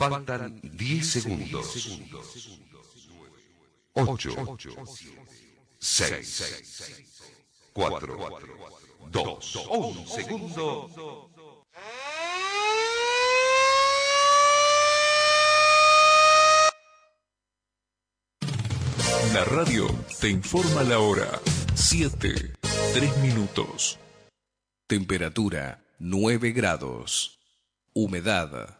Faltan 10 segundos. 8, 6, 4, 2, 1 segundo. La radio te informa la hora. 7, 3 minutos. Temperatura 9 grados. Humedad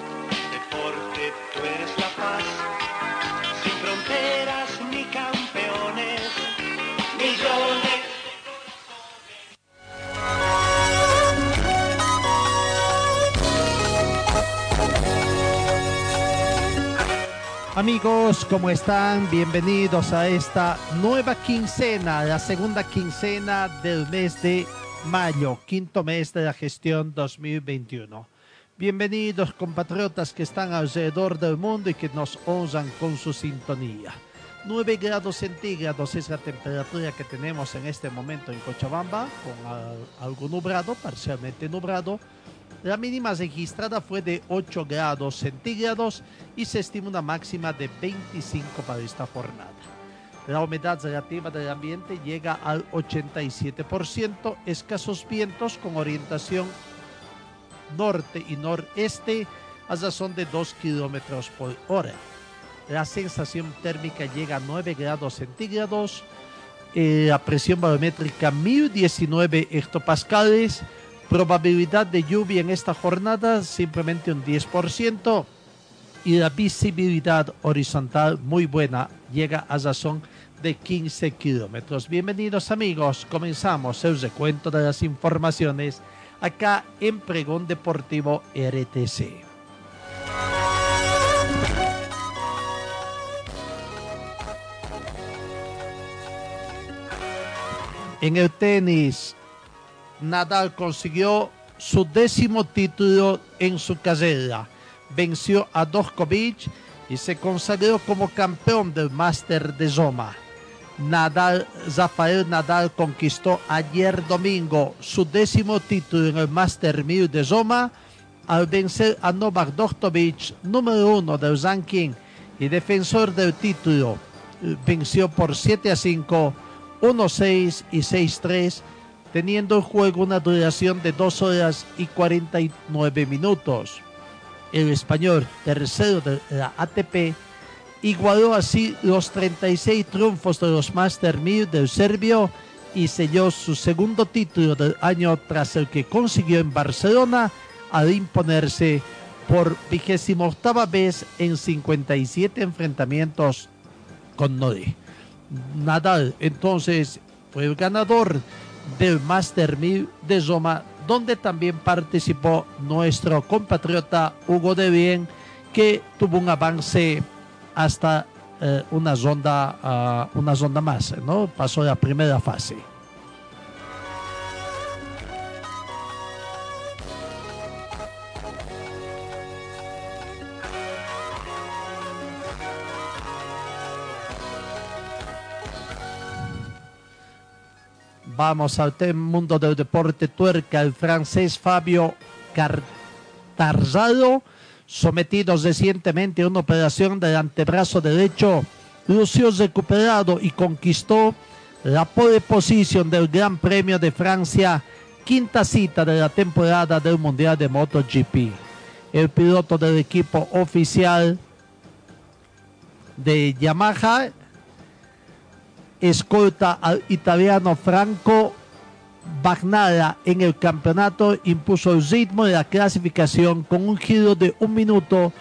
Amigos, ¿cómo están? Bienvenidos a esta nueva quincena, la segunda quincena del mes de mayo, quinto mes de la gestión 2021. Bienvenidos compatriotas que están alrededor del mundo y que nos honran con su sintonía. 9 grados centígrados es la temperatura que tenemos en este momento en Cochabamba, con al- algo nublado, parcialmente nublado. La mínima registrada fue de 8 grados centígrados y se estima una máxima de 25 para esta jornada. La humedad relativa del ambiente llega al 87%, escasos vientos con orientación norte y noreste a razón de 2 kilómetros por hora. La sensación térmica llega a 9 grados centígrados, eh, la presión barométrica 1019 hectopascales, probabilidad de lluvia en esta jornada simplemente un 10% y la visibilidad horizontal muy buena, llega a razón de 15 kilómetros. Bienvenidos amigos, comenzamos el recuento de las informaciones acá en Pregón Deportivo RTC. En el tenis, Nadal consiguió su décimo título en su carrera. Venció a Djokovic y se consagró como campeón del Master de Roma. Nadal, Rafael Nadal conquistó ayer domingo su décimo título en el Master 1000 de Roma al vencer a Novak Djokovic, número uno del ranking y defensor del título. Venció por 7 a 5, 1-6 y 6-3 teniendo el juego una duración de 2 horas y 49 minutos. El español, tercero de la ATP, igualó así los 36 triunfos de los Master 1000 del serbio y selló su segundo título del año tras el que consiguió en Barcelona al imponerse por vigésima octava vez en 57 enfrentamientos con Nori. Nadal entonces fue el ganador del Master 1000 de Roma, donde también participó nuestro compatriota Hugo de Bien, que tuvo un avance hasta eh, una ronda, ah, una ronda más, ¿no? Pasó la primera fase. Vamos al mundo del deporte tuerca. El francés Fabio Cartarzado, sometido recientemente a una operación del antebrazo derecho, lució recuperado y conquistó la pole position del Gran Premio de Francia, quinta cita de la temporada del Mundial de MotoGP. El piloto del equipo oficial de Yamaha escolta al italiano Franco Bagnara en el campeonato, impuso el ritmo de la clasificación con un giro de 1 minuto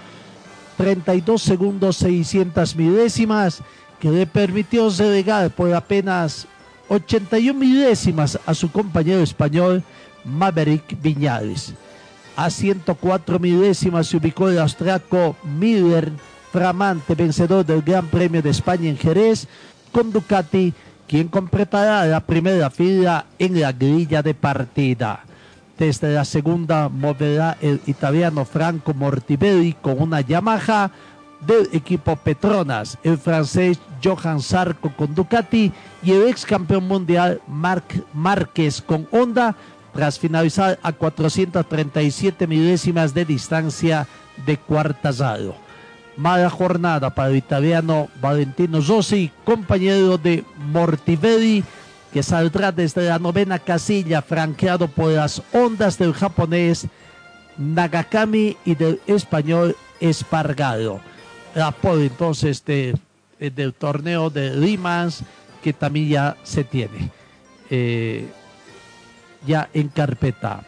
32 segundos 600 milésimas que le permitió relegar por apenas 81 milésimas a su compañero español Maverick Viñales. A 104 milésimas se ubicó el austriaco Miller, flamante vencedor del Gran Premio de España en Jerez, con Ducati, quien completará la primera fila en la grilla de partida. Desde la segunda moverá el italiano Franco Mortivelli con una Yamaha del equipo Petronas, el francés Johan Sarko con Ducati y el ex campeón mundial Marc Márquez con Honda tras finalizar a 437 milésimas de distancia de cuartazado. Mala jornada para el italiano Valentino Rossi, compañero de Mortivelli, que saldrá desde la novena casilla franqueado por las ondas del japonés Nagakami y del español Espargaro. Apoyo entonces de, eh, del torneo de Limans que también ya se tiene. Eh, ya en carpeta.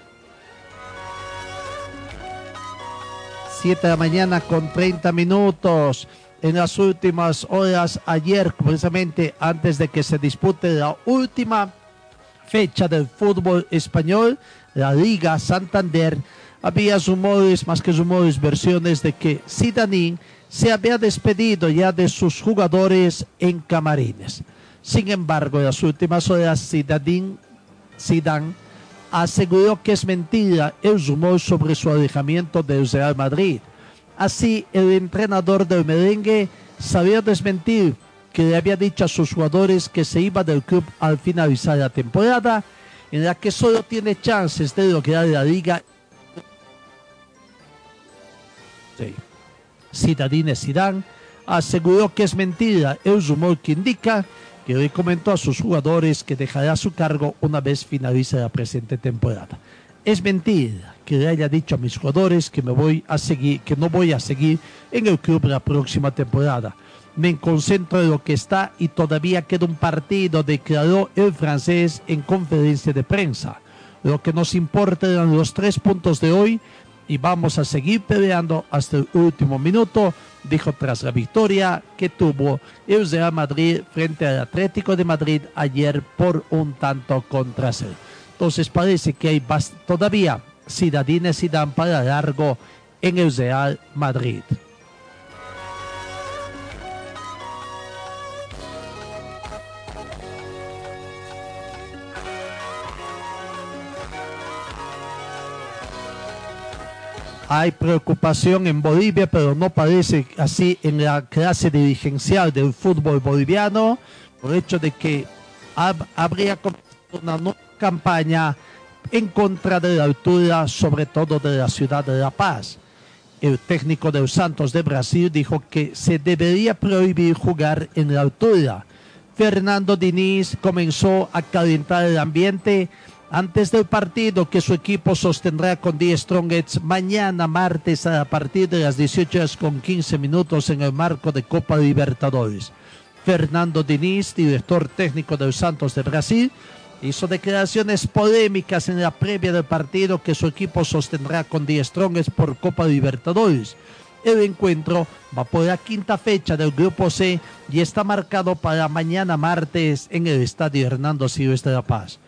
7 de la mañana con 30 minutos. En las últimas horas, ayer, precisamente antes de que se dispute la última fecha del fútbol español, la Liga Santander, había rumores, más que rumores, versiones de que Sidanín se había despedido ya de sus jugadores en camarines. Sin embargo, en las últimas horas, Zidane aseguró que es mentira el rumor sobre su alejamiento del Real Madrid. Así, el entrenador del merengue sabía desmentir que le había dicho a sus jugadores que se iba del club al finalizar la temporada, en la que solo tiene chances de lograr la liga. Sí. Zidane aseguró que es mentira el rumor que indica que hoy comentó a sus jugadores que dejará su cargo una vez finalice la presente temporada. Es mentira que le haya dicho a mis jugadores que me voy a seguir, que no voy a seguir en el club la próxima temporada. Me concentro en lo que está y todavía queda un partido, declaró el francés en conferencia de prensa. Lo que nos importa eran los tres puntos de hoy y vamos a seguir peleando hasta el último minuto dijo tras la victoria que tuvo el Real Madrid frente al Atlético de Madrid ayer por un tanto contra cero. Entonces parece que hay todavía ciudadines y dan para largo en el Real Madrid. Hay preocupación en Bolivia, pero no parece así en la clase dirigencial del fútbol boliviano, por el hecho de que habría una nueva campaña en contra de la altura, sobre todo de la ciudad de La Paz. El técnico de los Santos de Brasil dijo que se debería prohibir jugar en la altura. Fernando Diniz comenzó a calentar el ambiente antes del partido que su equipo sostendrá con 10 Strongets mañana martes a partir de las 18 horas con 15 minutos en el marco de Copa Libertadores. Fernando Diniz, director técnico de los Santos de Brasil, hizo declaraciones polémicas en la previa del partido que su equipo sostendrá con 10 Strongets por Copa Libertadores. El encuentro va por la quinta fecha del Grupo C y está marcado para mañana martes en el Estadio Hernando Silvestre de La Paz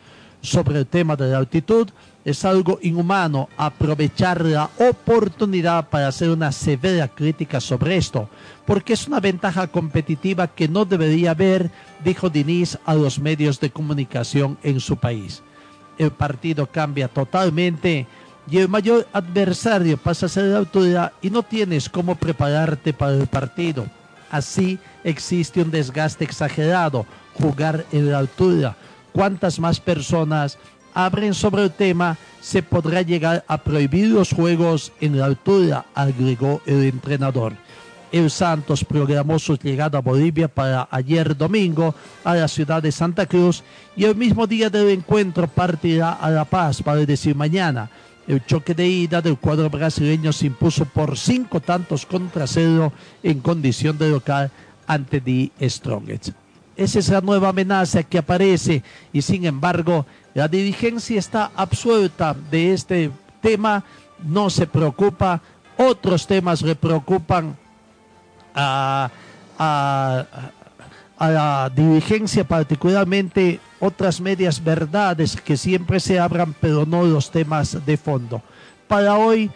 sobre el tema de la altitud, es algo inhumano aprovechar la oportunidad para hacer una severa crítica sobre esto, porque es una ventaja competitiva que no debería haber, dijo Diniz a los medios de comunicación en su país. El partido cambia totalmente y el mayor adversario pasa a ser la autoridad y no tienes cómo prepararte para el partido. Así existe un desgaste exagerado, jugar en la altura cuantas más personas abren sobre el tema, se podrá llegar a prohibir los juegos en la altura, agregó el entrenador. El Santos programó su llegada a Bolivia para ayer domingo a la ciudad de Santa Cruz y el mismo día del encuentro partirá a La Paz, para decir mañana. El choque de ida del cuadro brasileño se impuso por cinco tantos contra cero en condición de local ante The Strongest. Esa es la nueva amenaza que aparece y sin embargo la dirigencia está absuelta de este tema, no se preocupa, otros temas le preocupan a, la dirigencia, particularmente otras medias verdades que siempre se abran, pero no los temas de fondo. Para hoy,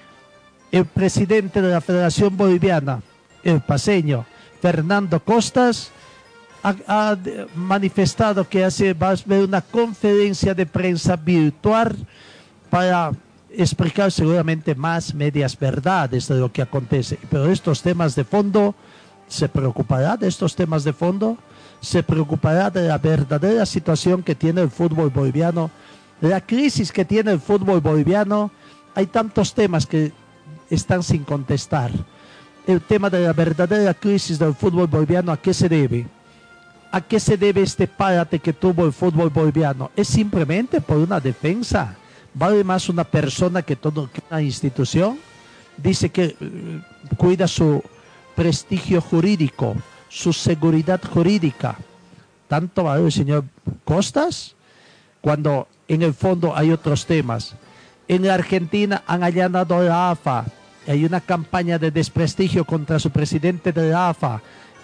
el presidente de la Federación Boliviana, el paseño, Fernando Costas, ha, manifestado que hace, va a haber una conferencia de prensa virtual para explicar seguramente más medias verdades de lo que acontece. Pero estos temas de fondo, ¿se preocupará de estos temas de fondo? ¿Se preocupará de la verdadera situación que tiene el fútbol boliviano? La crisis que tiene el fútbol boliviano. Hay tantos temas que están sin contestar. El tema de la verdadera crisis del fútbol boliviano, ¿a qué se debe? ¿A qué se debe este párate que tuvo el fútbol boliviano? ¿Es simplemente por una defensa? ¿Vale más una persona que toda una institución? Dice que eh, cuida su prestigio jurídico, su seguridad jurídica. ¿Tanto vale el señor Costas? Cuando en el fondo hay otros temas. En Argentina han allanado la AFA. Hay una campaña de desprestigio contra su presidente de la AFA.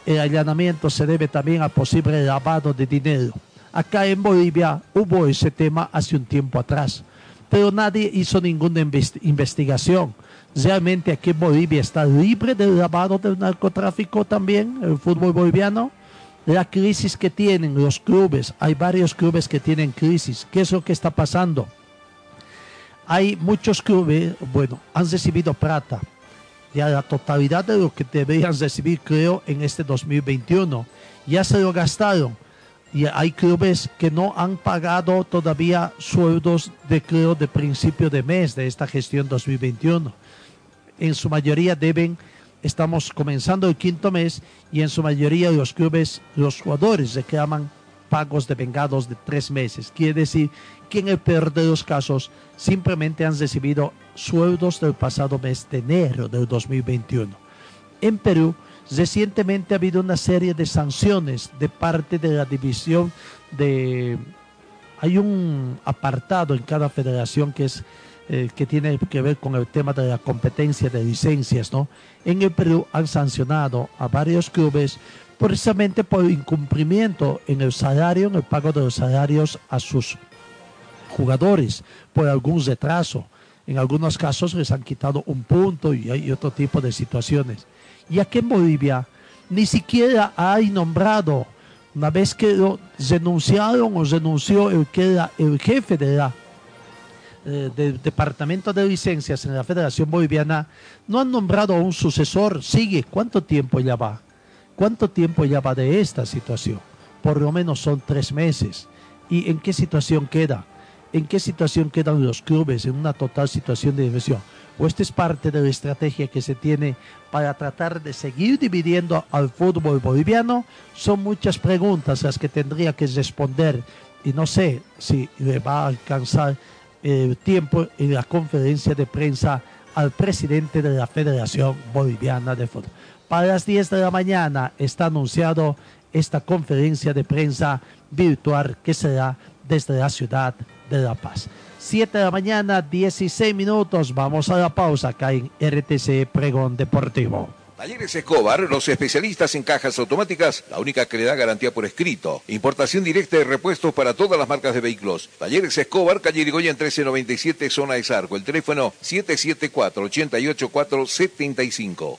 El allanamiento se debe también a posible lavado de dinero. Acá en Bolivia hubo ese tema hace un tiempo atrás, pero nadie hizo ninguna invest- investigación. Realmente aquí en Bolivia está libre del lavado del narcotráfico también, el fútbol boliviano. La crisis que tienen los clubes, hay varios clubes que tienen crisis. ¿Qué es lo que está pasando? Hay muchos clubes, bueno, han recibido plata, ya la totalidad de lo que deberían recibir, creo, en este 2021. Ya se lo gastaron. Y hay clubes que no han pagado todavía sueldos de, creo, de principio de mes de esta gestión 2021. En su mayoría deben, estamos comenzando el quinto mes y en su mayoría los clubes, los jugadores reclaman pagos de vengados de tres meses. Quiere decir que en el peor de los casos simplemente han recibido sueldos del pasado mes de enero del 2021. En Perú, recientemente ha habido una serie de sanciones de parte de la división de... Hay un apartado en cada federación que es eh, que tiene que ver con el tema de la competencia de licencias, ¿no? En el Perú han sancionado a varios clubes precisamente por incumplimiento en el salario, en el pago de los salarios a sus jugadores por algún retraso. En algunos casos les han quitado un punto y hay otro tipo de situaciones. Y aquí en Bolivia ni siquiera hay nombrado, una vez que lo renunciaron o renunció el que era el jefe de la eh, del Departamento de Licencias en la Federación Boliviana, no han nombrado a un sucesor. Sigue, ¿cuánto tiempo ya va? ¿Cuánto tiempo ya va de esta situación? Por lo menos son tres meses. ¿Y en qué situación queda? ¿En qué situación quedan los clubes? En una total situación de diversión. ¿O esta es parte de la estrategia que se tiene para tratar de seguir dividiendo al fútbol boliviano? Son muchas preguntas las que tendría que responder y no sé si le va a alcanzar tiempo en la conferencia de prensa al presidente de la Federación Boliviana de Fútbol. Para las 10 de la mañana está anunciado esta conferencia de prensa virtual que será desde la ciudad de La Paz. 7 de la mañana, 16 minutos. Vamos a la pausa acá en RTC Pregón Deportivo. Talleres Escobar, los especialistas en cajas automáticas, la única que le da garantía por escrito. Importación directa de repuestos para todas las marcas de vehículos. Talleres Escobar, calle Irigoyen 1397, zona de Zarco. El teléfono 774-88475.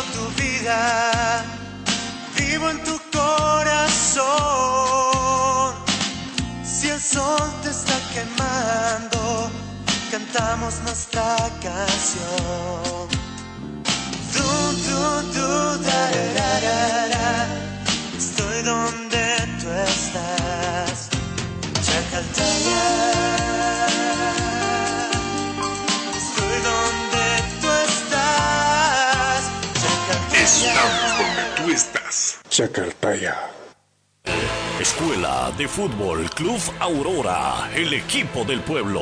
tu vivo en tu corazón. Si el sol te está quemando, cantamos nuestra canción. Du, du, du, da, da, da, da, da. Estoy donde tú estás. Chacaltaya. Estamos donde tú estás. Chacartaya. Escuela de Fútbol Club Aurora, el equipo del pueblo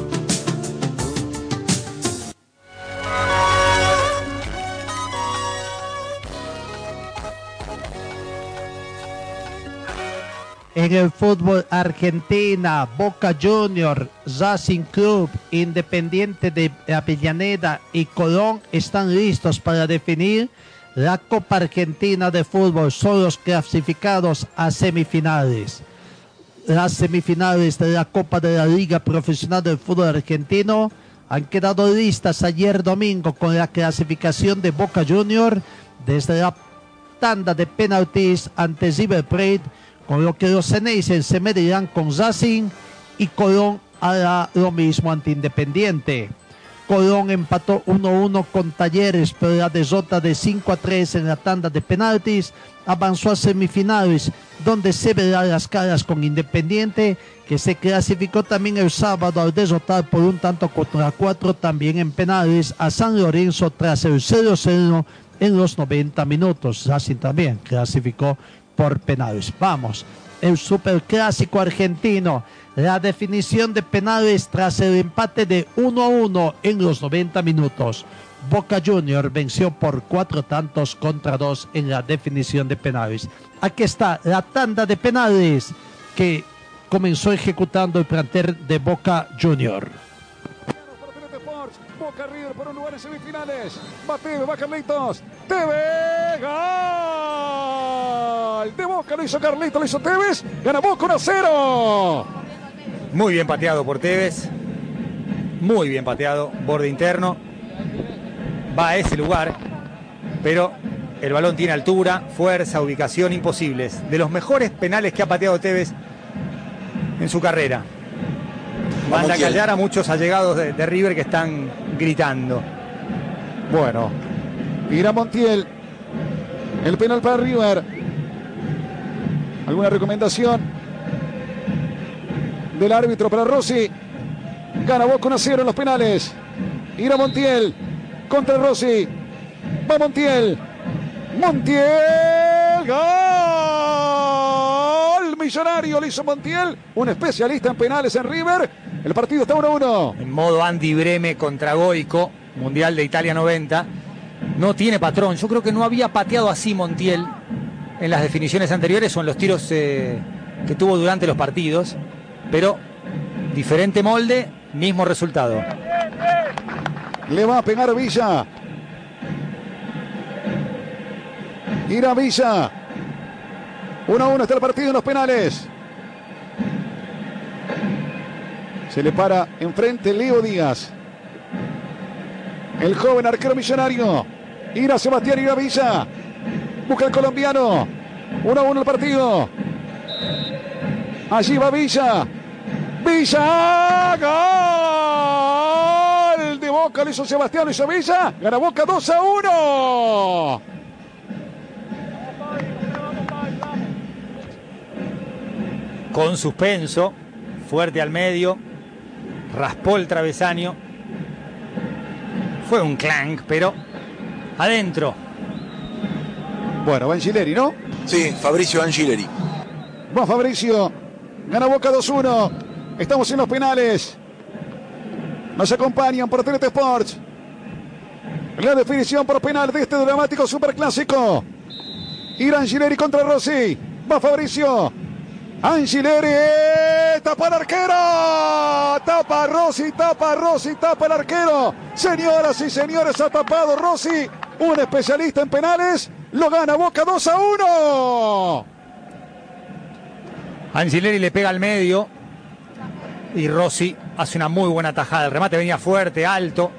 En el fútbol argentina, Boca Junior, Racing Club, Independiente de Avellaneda y Colón están listos para definir la Copa Argentina de Fútbol. Son los clasificados a semifinales. Las semifinales de la Copa de la Liga Profesional del Fútbol Argentino han quedado listas ayer domingo con la clasificación de Boca Junior desde la tanda de penaltis ante River Plate con lo que los Ceneices se medirán con Racing y Colón hará lo mismo ante Independiente. Colón empató 1-1 con Talleres, pero la derrota de 5 3 en la tanda de penaltis avanzó a semifinales, donde se verá las caras con Independiente, que se clasificó también el sábado al derrotar por un tanto contra cuatro también en penales a San Lorenzo tras el 0-0 en los 90 minutos. Racing también clasificó por penales. Vamos, el superclásico argentino. La definición de penales tras el empate de 1 a 1 en los 90 minutos. Boca Junior venció por cuatro tantos contra dos en la definición de penales. Aquí está la tanda de penales que comenzó ejecutando el plantel de Boca Junior. Boca River por un lugar en semifinales. Va Teve, va Carlitos. Teve, gol. De Boca lo hizo Carlitos, lo hizo Tevez. Gana Boca 1 a 0. Muy bien pateado por Tevez. Muy bien pateado, borde interno. Va a ese lugar, pero el balón tiene altura, fuerza, ubicación imposibles. De los mejores penales que ha pateado Tevez en su carrera. Manda a callar a muchos allegados de, de River que están gritando. Bueno, irá Montiel. El penal para River. ¿Alguna recomendación del árbitro para Rossi? Gana Boca 1 a 0 en los penales. Irá Montiel contra Rossi. Va Montiel. Montiel. Gol. Millonario lo hizo Montiel. Un especialista en penales en River. El partido está 1-1. En modo Andy Breme contra Goico, Mundial de Italia 90. No tiene patrón. Yo creo que no había pateado así Montiel en las definiciones anteriores o en los tiros eh, que tuvo durante los partidos. Pero diferente molde, mismo resultado. Le va a pegar Villa. Irá Villa. 1 a 1 está el partido en los penales. Se le para enfrente Leo Díaz. El joven arquero millonario. Ira Sebastián Ira Villa. Busca el colombiano. 1 a 1 el partido. Allí va Villa. Villa. Gol de Boca. Lo hizo Sebastián. Lo hizo Villa. Gana Boca 2 a 1. Con suspenso. Fuerte al medio. Raspó el travesaño. Fue un clank, pero adentro. Bueno, va Angileri, ¿no? Sí, Fabricio Angileri. Va Fabricio. Gana Boca 2-1. Estamos en los penales. Nos acompañan por TNT Sports. La definición por penal de este dramático superclásico. Ir Angileri contra Rossi. Va Fabricio. Angileri. Tapa el arquero. Tapa Rossi, tapa Rossi, tapa el arquero. Señoras y señores, ha tapado Rossi. Un especialista en penales. Lo gana Boca 2 a 1. Angileri le pega al medio y Rossi hace una muy buena tajada. El remate venía fuerte, alto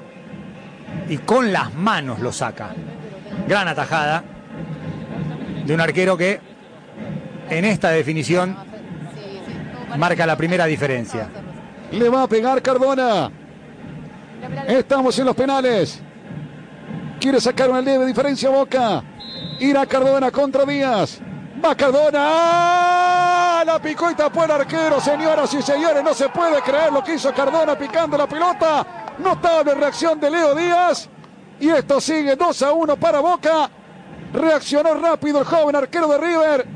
y con las manos lo saca. Gran atajada de un arquero que en esta definición marca la primera diferencia. Le va a pegar Cardona. Estamos en los penales. Quiere sacar una leve diferencia Boca. Irá Cardona contra Díaz. Va Cardona. ¡Ah! La picó y tapó arquero, señoras y señores. No se puede creer lo que hizo Cardona picando la pelota. Notable reacción de Leo Díaz. Y esto sigue 2 a 1 para Boca. Reaccionó rápido el joven arquero de River.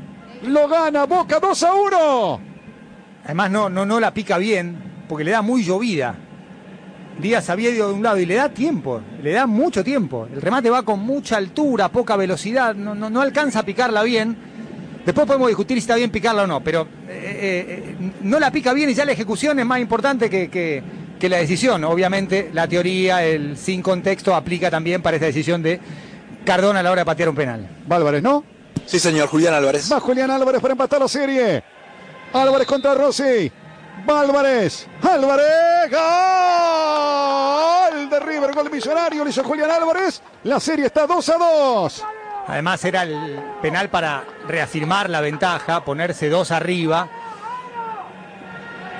Lo gana Boca 2 a 1. Además no, no, no la pica bien porque le da muy llovida. Díaz había ido de un lado y le da tiempo, le da mucho tiempo. El remate va con mucha altura, poca velocidad, no, no, no alcanza a picarla bien. Después podemos discutir si está bien picarla o no, pero eh, eh, no la pica bien y ya la ejecución es más importante que, que, que la decisión. Obviamente la teoría, el sin contexto, aplica también para esta decisión de Cardona a la hora de patear un penal. Álvarez, ¿no? Sí, señor, Julián Álvarez. Va Julián Álvarez para empatar la serie. Álvarez contra Rossi. Va Álvarez. Álvarez. Gol de River. Gol millonario. Lo hizo Julián Álvarez. La serie está 2 a 2. Además era el penal para reafirmar la ventaja, ponerse dos arriba.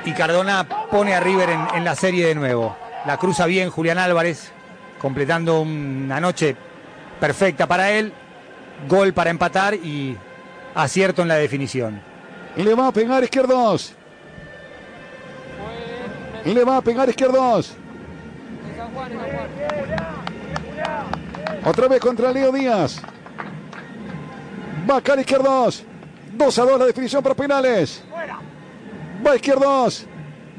Y Cardona pone a River en, en la serie de nuevo. La cruza bien Julián Álvarez, completando una noche perfecta para él. Gol para empatar y acierto en la definición. Le va a pegar izquierdos. Le va a pegar izquierdos. Otra vez contra Leo Díaz. Caer izquierdos. 2 a 2 la definición por penales. Va izquierdos.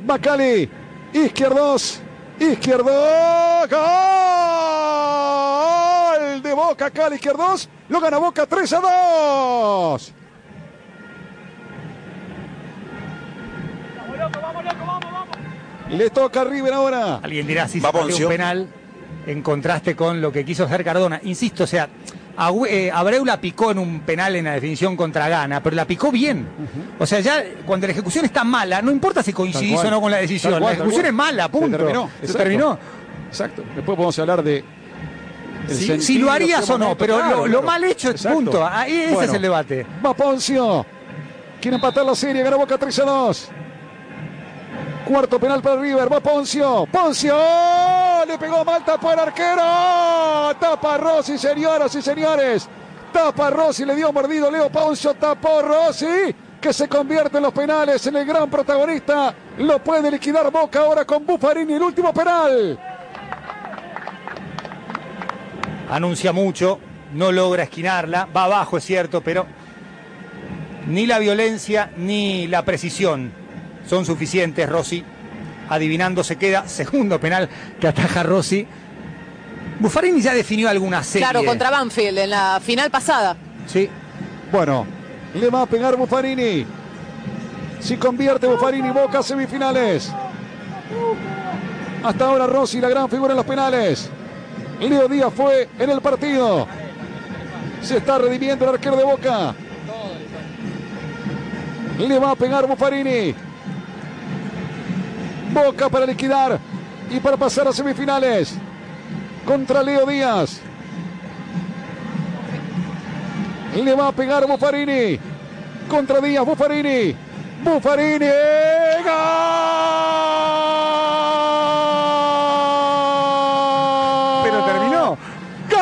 Va Cali. Izquierdos. Izquierdo. Gol de Boca. Cali izquierdos. Lo gana Boca 3 a 2. Le toca a River ahora. Alguien dirá si Va se un penal en contraste con lo que quiso hacer Cardona. Insisto, o sea, eh, Abreu la picó en un penal en la definición contra Gana, pero la picó bien. O sea, ya cuando la ejecución está mala, no importa si coincidís o no con la decisión, cual, la ejecución es mala, Se punto. Se terminó. Exacto. Después podemos hablar de. Si, lo harías o no, pero claro, lo, lo claro. mal hecho es punto. Ahí ese Bueno, es el debate. Va Poncio. Quiere empatar la serie. Gana Boca 3 a 2. Cuarto penal para River. Va Poncio. Poncio. Le pegó mal. Tapó el arquero. Tapa Rossi, señoras y señores. Tapa Rossi. Le dio mordido Leo Poncio. Tapó Rossi. Que se convierte en los penales en el gran protagonista. Lo puede liquidar Boca ahora con Buffarini. El último penal. anuncia mucho, no logra esquinarla, va abajo es cierto, pero ni la violencia ni la precisión son suficientes. Rossi, adivinando, se queda segundo penal que ataja Rossi. Buffarini ya definió alguna serie. Claro, contra Banfield en la final pasada. Sí, Bueno, le va a pegar Buffarini. Si convierte Buffarini, Boca semifinales. Hasta ahora Rossi, la gran figura en los penales. Leo Díaz fue en el partido. Se está redimiendo el arquero de Boca. Le va a pegar Buffarini. Boca para liquidar y para pasar a semifinales. Contra Leo Díaz. Le va a pegar Buffarini. Contra Díaz, Buffarini. Buffarini. ¡Gol! pero terminó. ¡Gol!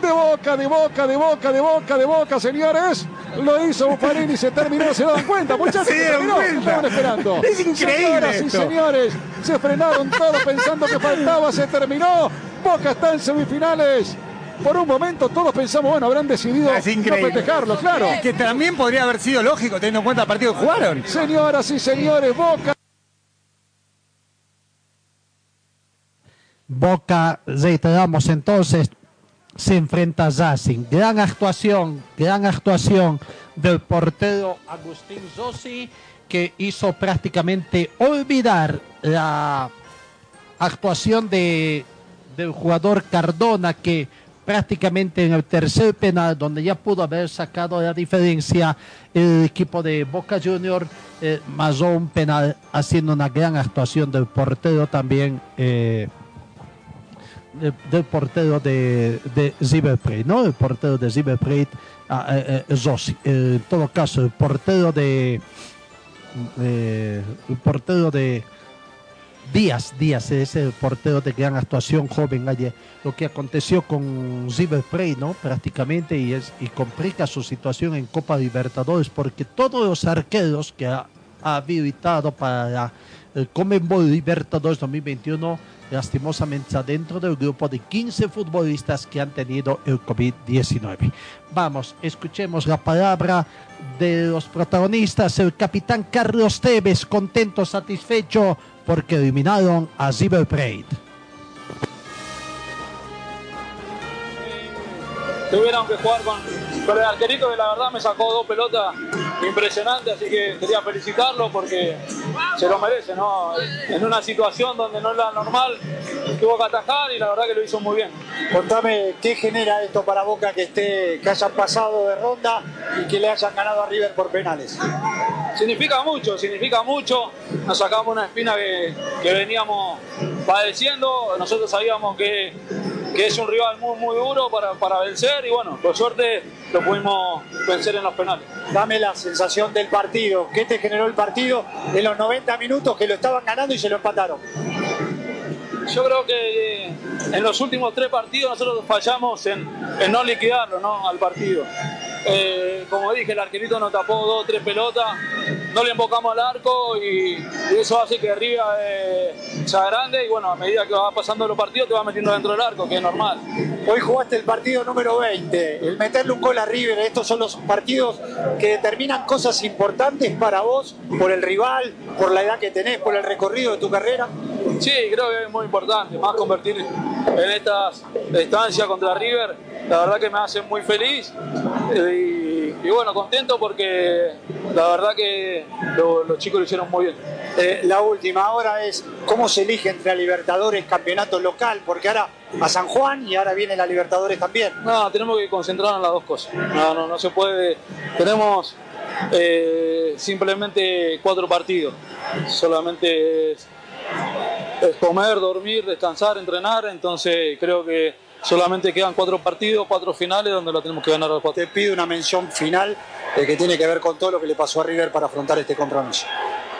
De boca, de boca, de boca, de boca, de boca, señores. Lo hizo Buffarini, se terminó, se dan cuenta, muchachos. Se terminó, ¿qué cuenta. estaban esperando? Es increíble Señoras y señores, se frenaron todos pensando que faltaba, se terminó. Boca está en semifinales. Por un momento todos pensamos, bueno, habrán decidido no festejarlo, claro. Que también podría haber sido lógico teniendo en cuenta el partido que jugaron. Señoras y señores, Boca Boca, reiteramos entonces, se enfrenta a Racing. Gran actuación, gran actuación del portero Agustín Zossi, que hizo prácticamente olvidar la actuación de, del jugador Cardona, que prácticamente en el tercer penal, donde ya pudo haber sacado la diferencia, el equipo de Boca Junior eh, un penal haciendo una gran actuación del portero también. eh, del portero de, de ¿no? El portero de Plate, ah, eh, eh, Rossi. Eh, en todo caso, el portero de. eh, el portero de. Díaz, Díaz es el portero de gran actuación joven ayer. Lo que aconteció con Plate, ¿no? Prácticamente, y, es, y complica su situación en Copa Libertadores, porque todos los arqueros que ha, ha habilitado para el Conmebol Libertadores 2021, lastimosamente dentro del grupo de 15 futbolistas que han tenido el COVID-19. Vamos, escuchemos la palabra de los protagonistas, el capitán Carlos Tevez, contento, satisfecho, porque eliminaron a River tuvieron que jugar con, con el arquerito que la verdad me sacó dos pelotas impresionantes, así que quería felicitarlo porque se lo merece, ¿no? En una situación donde no es la normal, tuvo que atajar y la verdad que lo hizo muy bien. Contame qué genera esto para Boca que esté, que hayan pasado de ronda y que le hayan ganado a River por penales. Significa mucho, significa mucho. Nos sacamos una espina que, que veníamos padeciendo. Nosotros sabíamos que, que es un rival muy, muy duro para, para vencer y bueno, por suerte lo pudimos vencer en los penales. Dame la sensación del partido. ¿Qué te generó el partido en los 90 minutos que lo estaban ganando y se lo empataron? Yo creo que eh, en los últimos tres partidos nosotros fallamos en, en no liquidarlo ¿no? al partido. Eh, como dije, el arquerito nos tapó dos o tres pelotas, no le embocamos al arco y, y eso hace que arriba eh, sea grande y bueno, a medida que va pasando los partidos te va metiendo dentro del arco, que es normal. Hoy jugaste el partido número 20. El meterle un gol a River, estos son los partidos que determinan cosas importantes para vos, por el rival, por la edad que tenés, por el recorrido de tu carrera. Sí, creo que es muy importante, más convertir en estas estancias contra River, la verdad que me hace muy feliz eh, y, y bueno, contento porque la verdad que lo- los chicos lo hicieron muy bien. Eh, la última ahora es cómo se elige entre Libertadores, campeonato local, porque ahora a San Juan y ahora viene la Libertadores también. No, tenemos que concentrarnos en las dos cosas. No, no, no se puede. Tenemos eh, simplemente cuatro partidos. Solamente es, es comer, dormir, descansar, entrenar. Entonces creo que solamente quedan cuatro partidos, cuatro finales donde lo tenemos que ganar los cuatro. Te pido una mención final eh, que tiene que ver con todo lo que le pasó a River para afrontar este compromiso.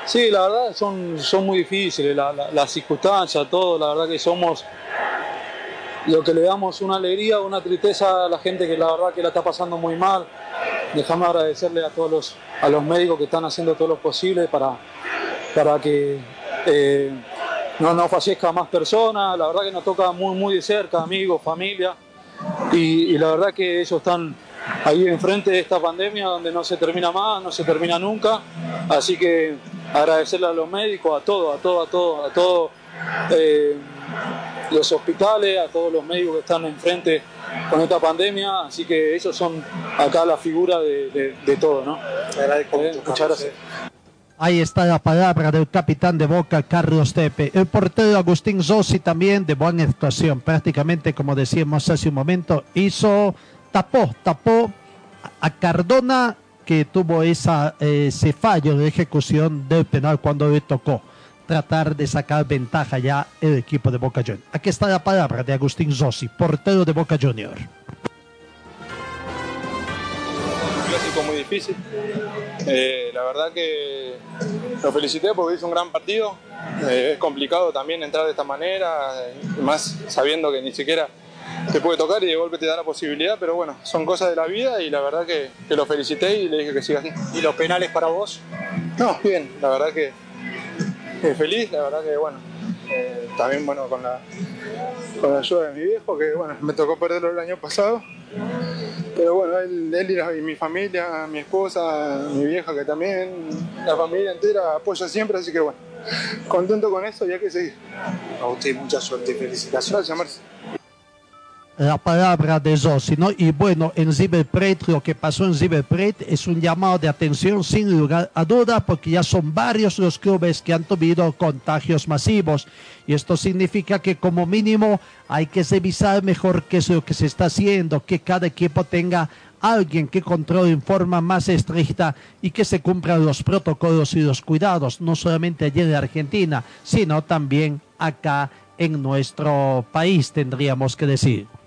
Sí, la verdad son, son muy difíciles, la- la- las circunstancias, todo, la verdad que somos lo que le damos una alegría, una tristeza a la gente que la verdad que la está pasando muy mal. Déjame agradecerle a todos los, a los médicos que están haciendo todo lo posible para, para que eh, no, no fallezca más personas, la verdad que nos toca muy, muy de cerca, amigos, familia, y, y la verdad que ellos están ahí enfrente de esta pandemia donde no se termina más, no se termina nunca, así que agradecerle a los médicos, a todos, a todos, a todos, a todos eh, los hospitales, a todos los médicos que están enfrente con esta pandemia, así que ellos son acá la figura de, de- de todo, ¿no? Eh, muchas gracias. Ahí está la palabra del capitán de Boca, Carlos Tepe. El portero Agustín Rossi también de buena actuación. Prácticamente, como decíamos hace un momento, hizo, tapó, tapó a Cardona que tuvo ese fallo de ejecución del penal cuando le tocó tratar de sacar ventaja ya el equipo de Boca Juniors. Aquí está la palabra de Agustín Rossi, portero de Boca Juniors. Muy difícil. Eh, la verdad que lo felicité porque hizo un gran partido. Eh, es complicado también entrar de esta manera, eh, más sabiendo que ni siquiera te puede tocar y de golpe te da la posibilidad, pero bueno, son cosas de la vida y la verdad que, que lo felicité y le dije que siga así. ¿Y los penales para vos? No, bien, la verdad que feliz, la verdad que bueno, eh, también bueno con la, con la ayuda de mi viejo, que bueno, me tocó perderlo el año pasado, pero bueno, él, él y, la- y mi familia, mi esposa, mi vieja que también, la familia entera apoya siempre, así que bueno, contento con eso y hay que seguir. A usted mucha suerte y felicitaciones. Gracias, Marce. La palabra de Zossi, ¿no? Y bueno, en River Plate, lo que pasó en River Plate es un llamado de atención sin lugar a duda, porque ya son varios los clubes que han tenido contagios masivos. Y esto significa que como mínimo hay que revisar mejor qué es lo que se está haciendo, que cada equipo tenga alguien que controle en forma más estricta y que se cumplan los protocolos y los cuidados, no solamente allí en Argentina, sino también acá en nuestro país, tendríamos que decir.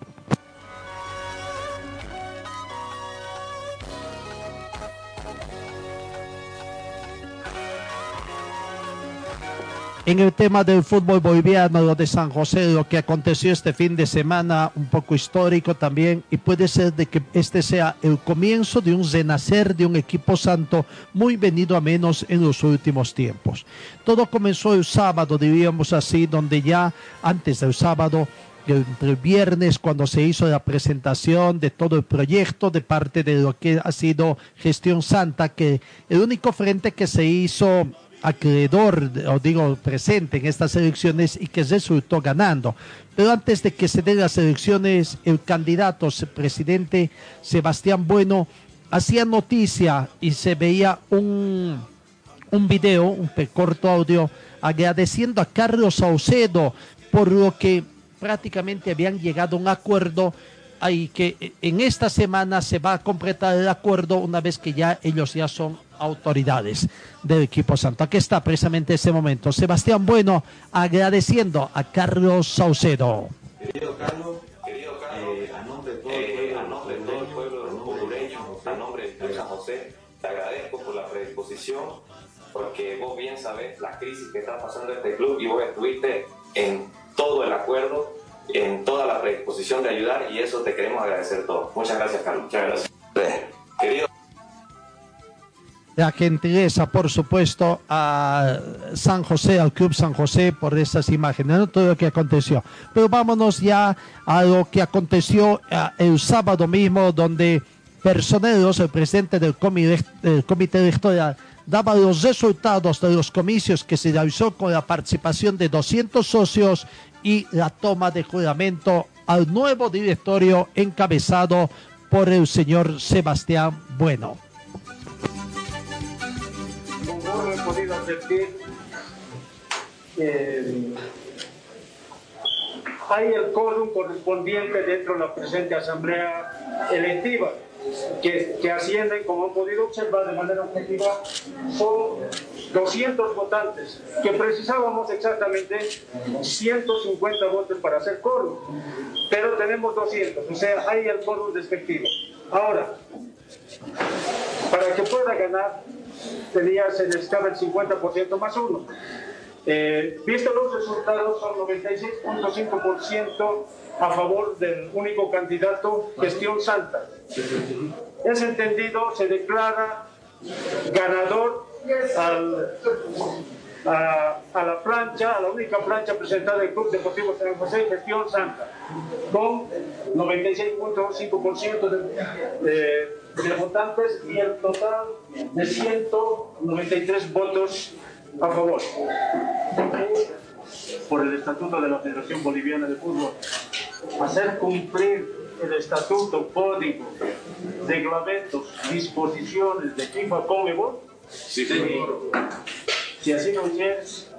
En el tema del fútbol boliviano, lo de San José, lo que aconteció este fin de semana, un poco histórico también, y puede ser de que este sea el comienzo de un renacer de un equipo santo muy venido a menos en los últimos tiempos. Todo comenzó el sábado, diríamos así, donde ya antes del sábado entre el viernes cuando se hizo la presentación de todo el proyecto de parte de lo que ha sido Gestión Santa, que el único frente que se hizo acreedor, o digo presente en estas elecciones y que resultó ganando. Pero antes de que se den las elecciones, el candidato presidente Sebastián Bueno hacía noticia y se veía un, un video, un corto audio, agradeciendo a Carlos Saucedo por lo que prácticamente habían llegado a un acuerdo y que en esta semana se va a completar el acuerdo una vez que ya ellos ya son autoridades del equipo santo. Aquí está precisamente ese momento. Sebastián Bueno agradeciendo a Carlos Saucedo. Querido Carlos, querido Carlos, eh, a nombre de todo el pueblo, a nombre de todo el pueblo hondureño, a nombre Club San José, te agradezco por la predisposición, porque vos bien sabés la crisis que está pasando este club y vos estuviste en todo el acuerdo, en toda la predisposición de ayudar y eso te queremos agradecer todos. Muchas gracias, Carlos. Muchas gracias. Querido la gentileza, por supuesto, a San José, al Club San José, por esas imágenes, ¿no? todo lo que aconteció. Pero vámonos ya a lo que aconteció eh, el sábado mismo, donde Personeros, el presidente del comité, del comité electoral, daba los resultados de los comicios que se realizó con la participación de 200 socios y la toma de juramento al nuevo directorio encabezado por el señor Sebastián Bueno. Podido advertir, hay el quórum correspondiente dentro de la presente asamblea electiva, que, que asciende, como han podido observar de manera objetiva, son 200 votantes, que precisábamos exactamente 150 votos para hacer quórum, pero tenemos 200, o sea, hay el quórum respectivo. Ahora, para que pueda ganar, tenía, se necesitaba el 50% más uno. Eh, visto los resultados, son 96.5% a favor del único candidato, Gestión Santa. Es entendido, se declara ganador al- a, la plancha, a la única plancha presentada del Club Deportivo San José, Gestión Santa, con 96.5% de, de- de votantes y el total de 193 votos a favor. Por el Estatuto de la Federación Boliviana de Fútbol, hacer cumplir el estatuto, código, reglamentos, disposiciones de FIFA Conmebol. Sí, señor. Si así no es,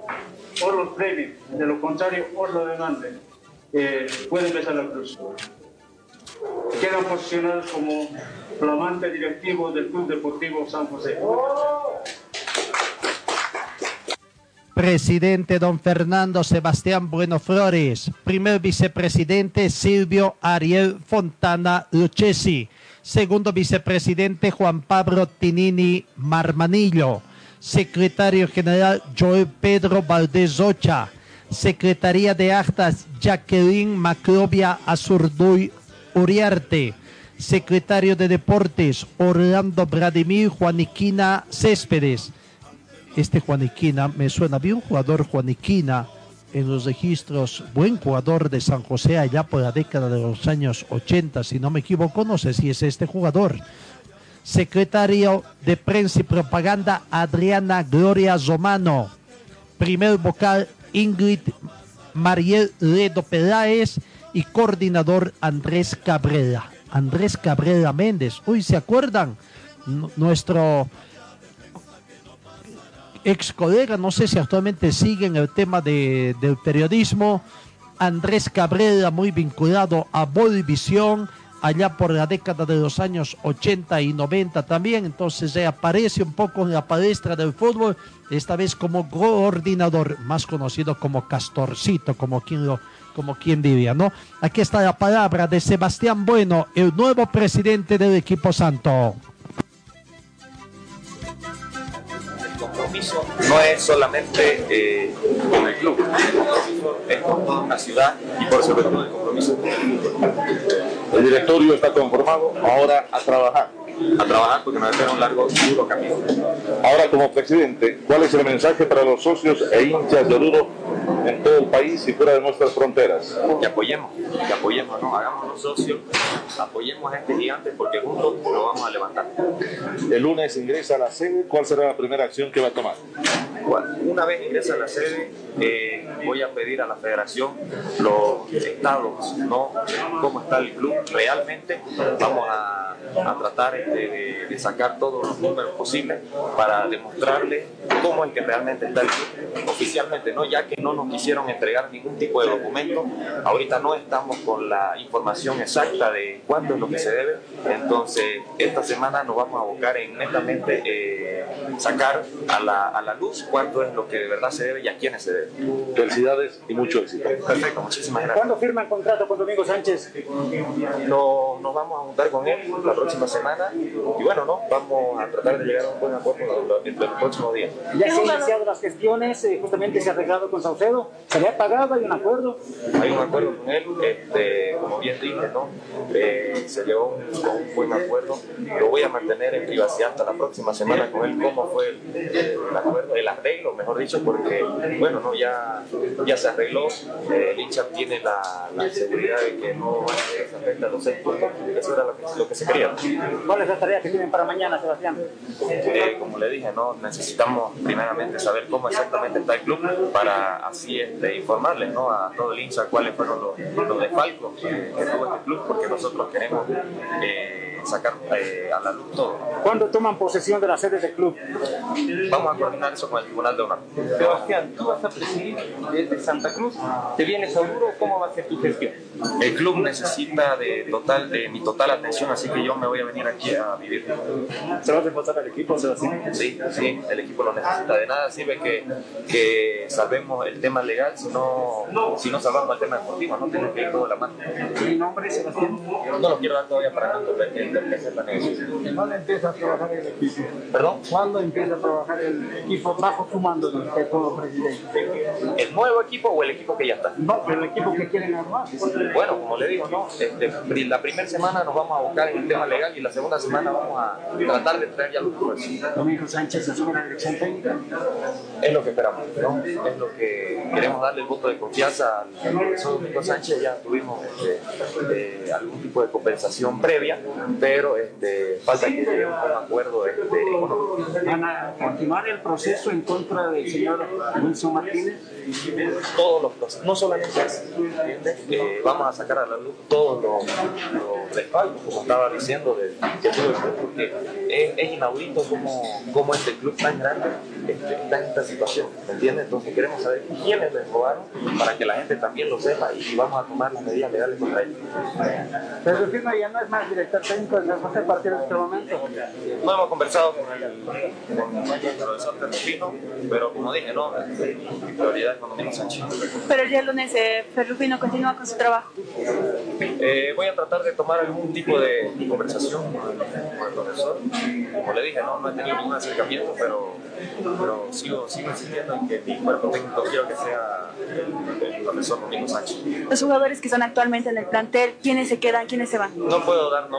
por los premios, de lo contrario, por lo demande, eh, puede empezar la cruz. Quedan posicionados como flamante directivo del Club Deportivo San José. Presidente don Fernando Sebastián Bueno Flores. Primer vicepresidente Silvio Ariel Fontana Lucchesi. Segundo vicepresidente Juan Pablo Tinini Marmanillo. Secretario general Joel Pedro Valdés Ocha. Secretaría de Actas, Jacqueline Macrovia Azurduy Uriarte. Secretario de Deportes, Orlando Vladimir Juaniquina Céspedes. Este Juaniquina me suena bien, jugador Juaniquina en los registros, buen jugador de San José allá por la década de los años 80, si no me equivoco, no sé si es este jugador. Secretario de Prensa y Propaganda, Adriana Gloria Zomano. Primer vocal, Ingrid Mariel Ledo Peláez y coordinador Andrés Cabrera. Andrés Cabrera Méndez. Uy, ¿se acuerdan? Nuestro ex colega, no sé si actualmente sigue en el tema de- del periodismo, Andrés Cabrera, muy vinculado a Bolivisión, allá por la década de los años 80 y 90 también, entonces aparece un poco en la palestra del fútbol, esta vez como coordinador, más conocido como Castorcito, como quien lo como diría, ¿no? Aquí está la palabra de Sebastián Bueno, el nuevo presidente del equipo santo. El compromiso no es solamente eh, con el club, una ciudad y por sobre todo el compromiso con el fútbol. El directorio está conformado, ahora a trabajar. A trabajar porque nos espera un largo y duro camino. Ahora como presidente, ¿cuál es el mensaje para los socios e hinchas de Oruro en todo el país y fuera de nuestras fronteras? Que apoyemos, que apoyemos, ¿no? Hagámonos socios, apoyemos a este gigante porque juntos lo vamos a levantar. El lunes ingresa a la sede, ¿cuál será la primera acción que va a tomar? Bueno, Una vez ingresa a la sede, eh, voy a pedir a la federación los estados, ¿no? Cómo está el club realmente. Vamos a, a tratar este, de, de sacar todos los números posibles para demostrarle cómo es que realmente está el club oficialmente, ¿no? Ya que no nos quisieron entregar ningún tipo de documento, ahorita no estamos con la información exacta de cuánto es lo que se debe, entonces esta semana nos vamos a abocar en netamente eh, sacar a la, a la luz cuánto es lo que de verdad se debe y a quiénes se debe. Felicidades y mucho éxito. Perfecto, muchísimas gracias. ¿Cuándo firma el contrato con Domingo Sánchez? No, nos vamos a juntar con él la próxima semana y bueno, ¿no? Vamos a tratar de llegar a un buen acuerdo entre los próximos días. Ya se han iniciado las gestiones, eh, justamente se ha arreglado con Saucedo, se le ha pagado, hay un acuerdo. Hay un acuerdo con él, este, como bien dije, ¿no? Eh, se llegó un- con un buen acuerdo. Lo voy a mantener en privacidad hasta la próxima semana con él, cómo fue el, el acuerdo, el arreglo, mejor dicho, porque, bueno, no, ya, ya se arregló. Eh, el hincha tiene la, la seguridad de que no van a desafectar los seis puntos. Eso era lo que, lo que se quería. ¿Cuál es la tarea que tienen para mañana, Sebastián? Eh, como le dije, ¿no? necesitamos primeramente saber cómo exactamente está el club para así este, informarles ¿no? a todo el hincha cuáles fueron los, los desfalcos que tuvo este club, porque nosotros queremos eh, sacar eh, a la luz todo. ¿Cuándo toman posesión de las sedes del club? Vamos a coordinar eso con el Tribunal de Honor. Sebastián, tú vas a presidir desde Santa Cruz, te vienes a Oruro, ¿cómo va a ser tu gestión? El club necesita de, total, de mi total atención, así que yo me voy a venir aquí a vivir. ¿Se va a reforzar al equipo, Sebastián? Sí, sí, el equipo lo necesita. De nada sirve que, que salvemos el tema legal si no, si no salvamos el tema deportivo, no tenemos que ir todo de la mano. ¿Mi nombre, Sebastián? No lo quiero dar todavía para no ¿Cuándo empieza a trabajar el equipo? ¿Perdón? ¿Cuándo empieza a trabajar el equipo bajo tu mando de usted como presidente? ¿El nuevo equipo o el equipo que ya está? No, pero el equipo que quieren armar. Bueno, como le digo, ¿no? Este, la primera semana nos vamos a buscar en el tema legal y la segunda semana vamos a tratar de traer ya los refuerzos. Domingo Sánchez asume la dirección técnica. Es lo que esperamos, ¿no? Es lo que queremos darle el voto de confianza al profesor Domingo Sánchez. Ya tuvimos este, eh, algún tipo de compensación previa, pero este, falta que lleguemos a un acuerdo este, económico. ¿Van a continuar el proceso en contra del señor Wilson Martínez? todos los procesos, no solamente eso, ¿entiendes? Eh, vamos a sacar a la luz todos los, los respaldos, como estaba diciendo, de, que tuvo el club, porque es, es inaudito como, como este club tan grande este, está en esta situación, ¿me entiendes? Entonces queremos saber quiénes les robaron para que la gente también lo sepa y vamos a tomar las medidas legales contra ellos. Pero Firma ya no es más director técnico de José a partir de este momento. No hemos conversado con el, con el profesor Terrufino, pero como dije, no, mi prioridad es con Domingo Sánchez. Pero el día lunes eh, Ferrufino continúa con su trabajo. Eh, voy a tratar de tomar algún tipo de conversación con el, con el profesor. Como le dije, no, no he tenido ningún acercamiento, pero, pero sigo, sigo insistiendo en que mi cuerpo técnico quiero que sea el profesor Domingo Sánchez. Los jugadores que están actualmente en el plantel, ¿quiénes se quedan, quiénes se van? No puedo dar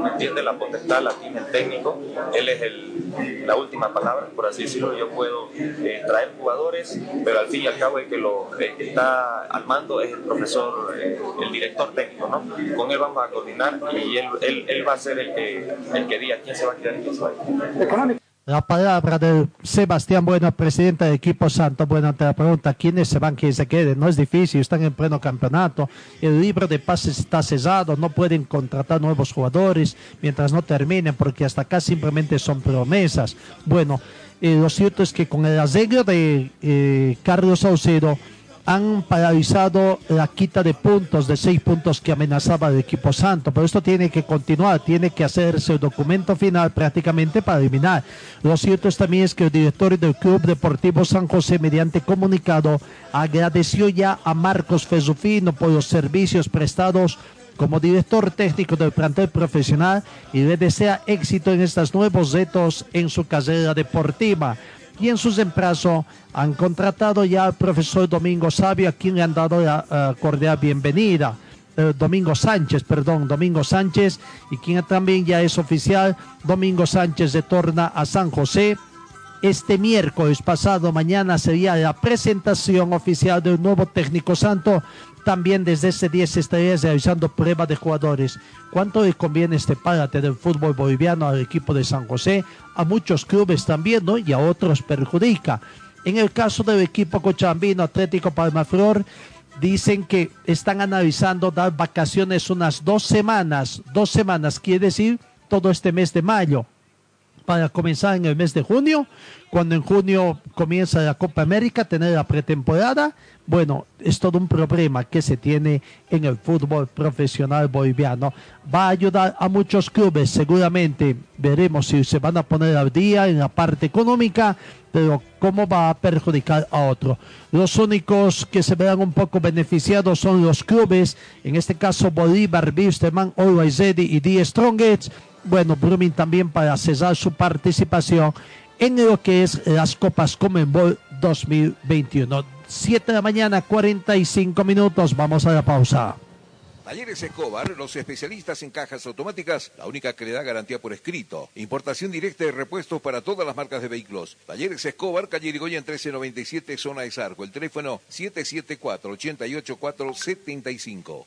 nombre, entiende la potestad, la tiene el técnico, él es el, la última palabra, por así decirlo. Yo puedo eh, traer jugadores, pero al fin y al cabo el que, lo, que está al mando es el profesor, eh, el director técnico, ¿no? Con él vamos a coordinar y él, él, él va a ser el que, el que diga quién se va a quedar y quién se va a ir. La palabra de Sebastián Bueno, presidente del equipo Santo. Bueno, ante la pregunta, ¿quiénes se van, quiénes se queden? No es difícil, están en pleno campeonato. El libro de pases está cesado, no pueden contratar nuevos jugadores mientras no terminen, porque hasta acá simplemente son promesas. Bueno, eh, lo cierto es que con el arreglo de eh, Carlos Saucedo, han paralizado la quita de puntos, de seis puntos que amenazaba el equipo santo. Pero esto tiene que continuar, tiene que hacerse el documento final prácticamente para eliminar. Lo cierto es también es que el director del Club Deportivo San José, mediante comunicado, agradeció ya a Marcos Fezufino por los servicios prestados como director técnico del plantel profesional y le desea éxito en estos nuevos retos en su carrera deportiva y en su reemplazo han contratado ya al profesor Domingo Sabio, a quien le han dado la uh, cordial bienvenida. Uh, Domingo Sánchez, perdón, Domingo Sánchez, y quien también ya es oficial, Domingo Sánchez retorna a San José. Este miércoles pasado, mañana sería la presentación oficial del nuevo técnico santo. También desde ese día se estaría realizando pruebas de jugadores. ¿Cuánto le conviene este párate del fútbol boliviano al equipo de San José? A muchos clubes también, ¿no? Y a otros perjudica. En el caso del equipo cochambino Atlético Palmaflor, dicen que están analizando dar vacaciones unas dos semanas. Dos semanas quiere decir todo este mes de mayo para comenzar en el mes de junio, cuando en junio comienza la Copa América, tener la pretemporada. Bueno, es todo un problema que se tiene en el fútbol profesional boliviano. Va a ayudar a muchos clubes, seguramente veremos si se van a poner al día en la parte económica, pero cómo va a perjudicar a otro. Los únicos que se verán un poco beneficiados son los clubes, en este caso Bolívar, Bisterman, Always Ready y The Strongest bueno, Brumming también para cesar su participación en lo que es las Copas Comenbol 2021. 7 de la mañana, 45 minutos. Vamos a la pausa. Talleres Escobar, los especialistas en cajas automáticas, la única que le da garantía por escrito. Importación directa de repuestos para todas las marcas de vehículos. Talleres Escobar, calle Irigoyen 1397, zona de Sarco. El teléfono 774-88475.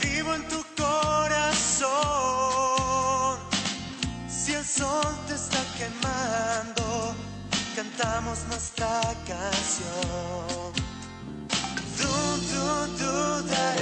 Vivo en tu corazón. Si el sol te está quemando, cantamos nuestra canción. Du, du, du, da,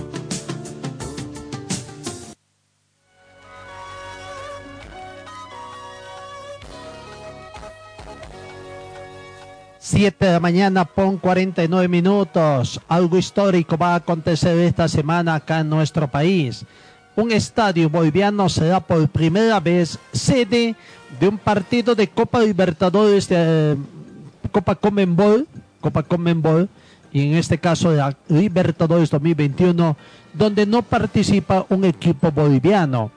Siete de la mañana, pon 49 minutos. Algo histórico va a acontecer esta semana acá en nuestro país. Un estadio boliviano será por primera vez sede de un partido de Copa Libertadores de eh, Copa Comenbol, Copa Comenbol, y en este caso de Libertadores 2021, donde no participa un equipo boliviano.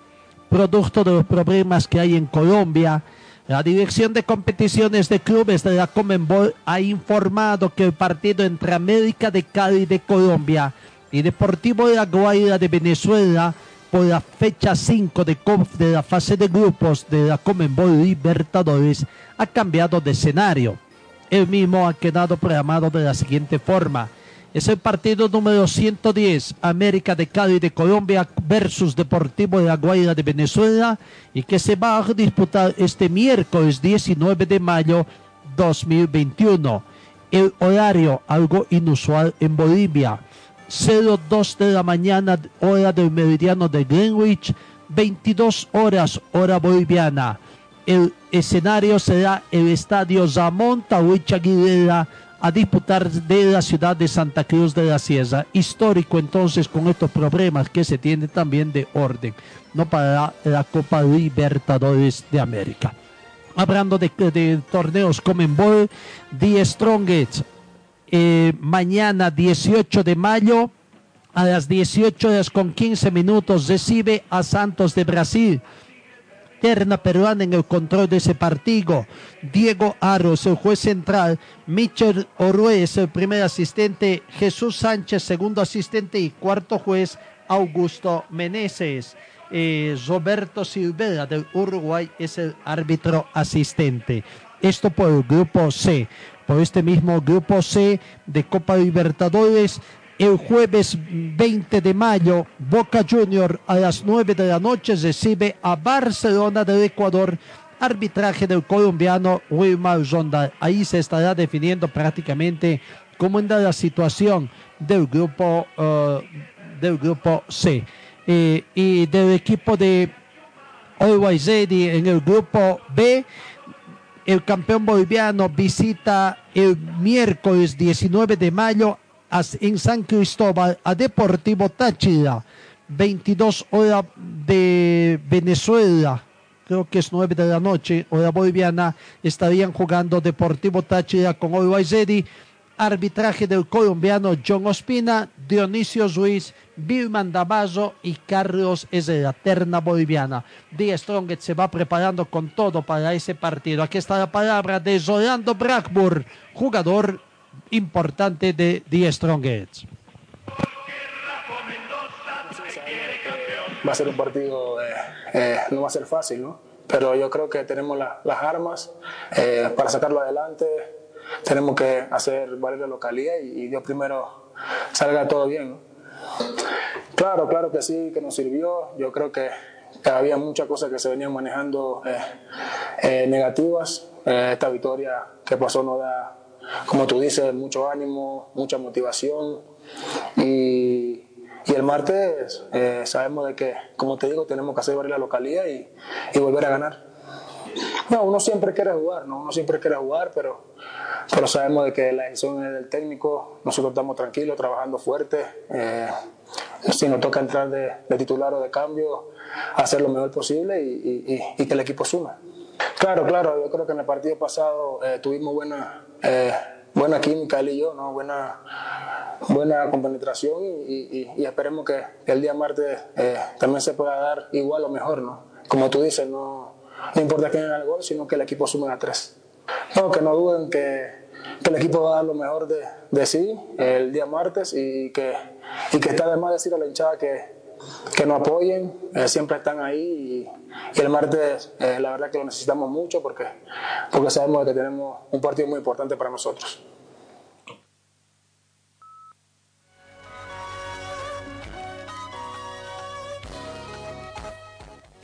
Producto de los problemas que hay en Colombia, la Dirección de Competiciones de Clubes de la Comenbol ha informado que el partido entre América de Cali de Colombia y Deportivo de la Guaira de Venezuela por la fecha 5 de, de la fase de grupos de la Comenbol Libertadores ha cambiado de escenario. El mismo ha quedado programado de la siguiente forma. Es el partido número 110, América de Cali de Colombia versus Deportivo de la Guaira de Venezuela, y que se va a disputar este miércoles 19 de mayo 2021. El horario, algo inusual en Bolivia, 02 de la mañana, hora del meridiano de Greenwich, 22 horas, hora boliviana. El escenario será el estadio Zamón Tahuicha Aguilera a disputar de la ciudad de Santa Cruz de la Sierra. Histórico entonces con estos problemas que se tienen también de orden, no para la, Copa Libertadores de América. Hablando de, de torneos Comenbol, The Strongest, eh, mañana 18 de mayo a las 18 horas con 15 minutos recibe a Santos de Brasil terna peruana en el control de ese partido. Diego Aros, el juez central. Michel Oruez, el primer asistente. Jesús Sánchez, segundo asistente. Y cuarto juez, Augusto Meneses. Eh, Roberto Silvera del Uruguay es el árbitro asistente. Esto por el grupo C. Por este mismo grupo C de Copa Libertadores, el jueves 20 de mayo, Boca Junior a las 9 de la noche recibe a Barcelona del Ecuador, arbitraje del colombiano Wilmar Ronda. Ahí se estará definiendo prácticamente cómo anda la situación del grupo, uh, del grupo C. Eh, y del equipo de Always Ready en el grupo B, el campeón boliviano visita el miércoles 19 de mayo en San Cristóbal a Deportivo Táchira, 22 horas de Venezuela, creo que es 9 de la noche, hora boliviana, estarían jugando Deportivo Táchira con Always arbitraje del colombiano John Ospina, Dionisio Ruiz, Vilman Davazo y Carlos es la terna boliviana. Díaz Strongest se va preparando con todo para ese partido. Aquí está la palabra de Rolando Blackburn, jugador importante de The Strongest. Va a ser un partido, eh, eh, no va a ser fácil, ¿no? Pero yo creo que tenemos las armas eh, para sacarlo adelante. Tenemos que hacer valer la localidad y, y Dios primero salga todo bien. Claro, claro que sí, que nos sirvió. Yo creo que, que había muchas cosas que se venían manejando negativas. esta victoria que pasó no da como tú dices, mucho ánimo, mucha motivación. Y, el martes eh, sabemos de que, como te digo, tenemos que hacer valer la localidad y, volver a ganar. No, uno siempre quiere jugar, ¿no? Uno siempre quiere jugar, pero, pero sabemos de que la decisión es del técnico. Nosotros estamos tranquilos, trabajando fuerte. Eh, si nos toca entrar de, titular o de cambio, hacer lo mejor posible y que el equipo suma. Claro, claro, yo creo que en el partido pasado eh, tuvimos buena, eh, buena química él y yo, ¿no? buena, buena compenetración y, esperemos que, el día martes eh, también se pueda dar igual o mejor. ¿no? Como tú dices, no, no importa quién haga el gol, sino que el equipo sume a tres. No, que no duden que, el equipo va a dar lo mejor de, de sí el día martes y que, y que está de más decir a la hinchada que, que nos apoyen, eh, siempre están ahí y, el martes eh, la verdad que lo necesitamos mucho porque, porque sabemos que tenemos un partido muy importante para nosotros.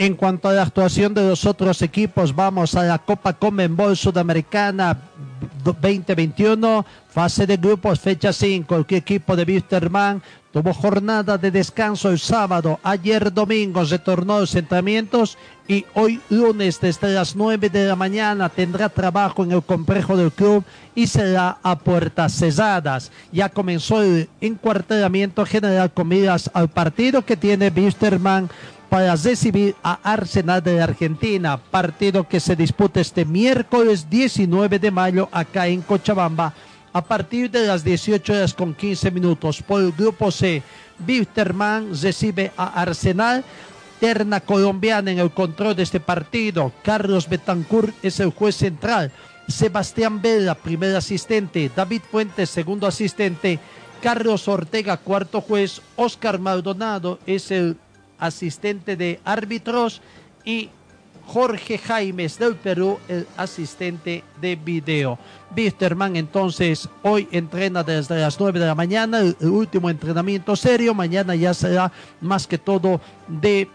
En cuanto a la actuación de los otros equipos, vamos a la Copa Conmebol Sudamericana 2021, fase de grupos, fecha 5. El equipo de Wisterman tuvo jornada de descanso el sábado. Ayer domingo retornó los entrenamientos y hoy lunes desde las 9 de la mañana tendrá trabajo en el complejo del club y será a puertas cesadas. Ya comenzó el encuartelamiento general con miras al partido que tiene Wisterman para recibir a Arsenal de la Argentina, partido que se disputa este miércoles 19 de mayo acá en Cochabamba a partir de las 18 horas con 15 minutos. Por el grupo C, Wisterman recibe a Arsenal, terna colombiana en el control de este partido. Carlos Betancourt es el juez central. Sebastián Vela, primer asistente. David Fuentes, segundo asistente. Carlos Ortega, cuarto juez. Oscar Maldonado es el asistente de árbitros y Jorge Jaimes del Perú, el asistente de video. Wisterman entonces hoy entrena desde las 9 de la mañana, el, último entrenamiento serio, mañana ya será más que todo de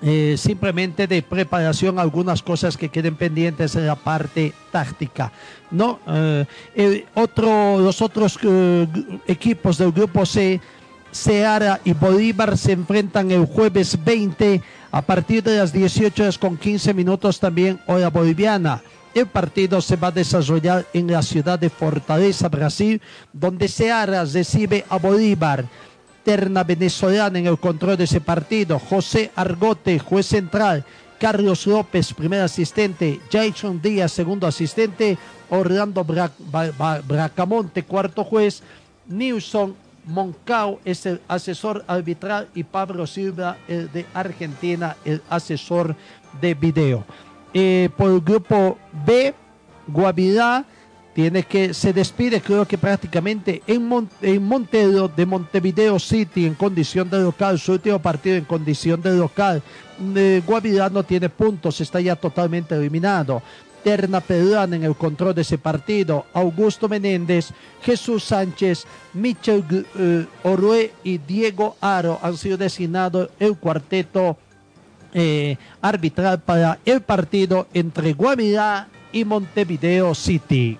eh, simplemente de preparación, algunas cosas que queden pendientes en la parte táctica. ¿no? Eh, otro, los otros eh, equipos del grupo C Seara y Bolívar se enfrentan el jueves 20 a partir de las 18 horas con 15 minutos también hora boliviana. El partido se va a desarrollar en la ciudad de Fortaleza, Brasil, donde Seara recibe a Bolívar. Terna venezolana en el control de ese partido. José Argote, juez central. Carlos López, primer asistente. Jason Díaz, segundo asistente. Orlando Bracamonte, cuarto juez. Nilson Moncao es el asesor arbitral y Pablo Silva, el de Argentina, el asesor de video. Eh, por el grupo B, Guavirá tiene que se despide, creo que prácticamente en, Mon- Montero de Montevideo City en condición de local, su último partido en condición de local. Eh, Guavirá no tiene puntos, está ya totalmente eliminado. Terna en el control de ese partido. Augusto Menéndez, Jesús Sánchez, Michel eh, Orue y Diego Aro han sido designados el cuarteto eh, arbitral para el partido entre Guavirá y Montevideo City.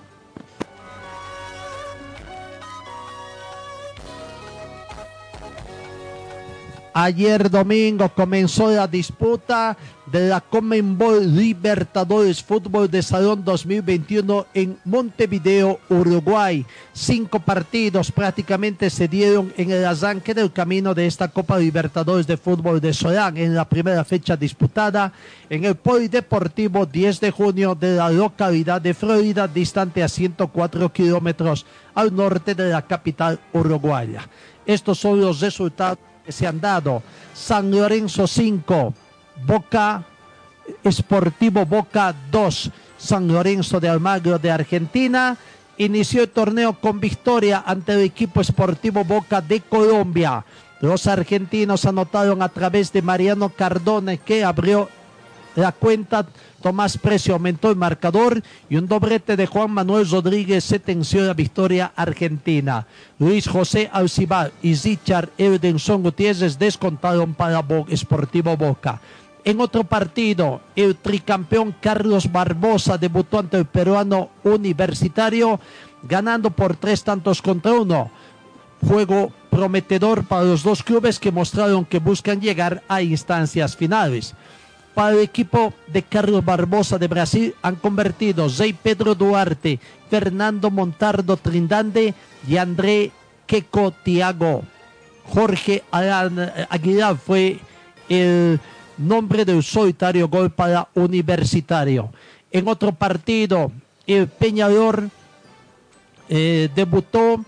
Ayer domingo comenzó la disputa de la Conmebol Libertadores Fútbol de Salón 2021 en Montevideo, Uruguay. Cinco partidos prácticamente se dieron en el arranque del camino de esta Copa Libertadores de Fútbol de Solán en la primera fecha disputada en el Polideportivo 10 de junio de la localidad de Florida, distante a 104 kilómetros al norte de la capital uruguaya. Estos son los resultados se han dado. San Lorenzo 5, Boca Esportivo Boca 2, San Lorenzo de Almagro de Argentina. Inició el torneo con victoria ante el equipo Esportivo Boca de Colombia. Los argentinos anotaron a través de Mariano Cardone que abrió la cuenta. Tomás Precio aumentó el marcador y un doblete de Juan Manuel Rodríguez sentenció la victoria argentina. Luis José Alcibar y Richard Edenson Gutiérrez descontaron para Bo Esportivo Boca. En otro partido, el tricampeón Carlos Barbosa debutó ante el peruano universitario, ganando por tres tantos contra uno. Juego prometedor para los dos clubes que mostraron que buscan llegar a instancias finales. Para el equipo de Carlos Barbosa de Brasil han convertido Zey Pedro Duarte, Fernando Montardo Trindande y André Queco Tiago. Jorge Alan- Aguilar fue el nombre del solitario gol para Universitario. En otro partido, el Peñador eh, debutó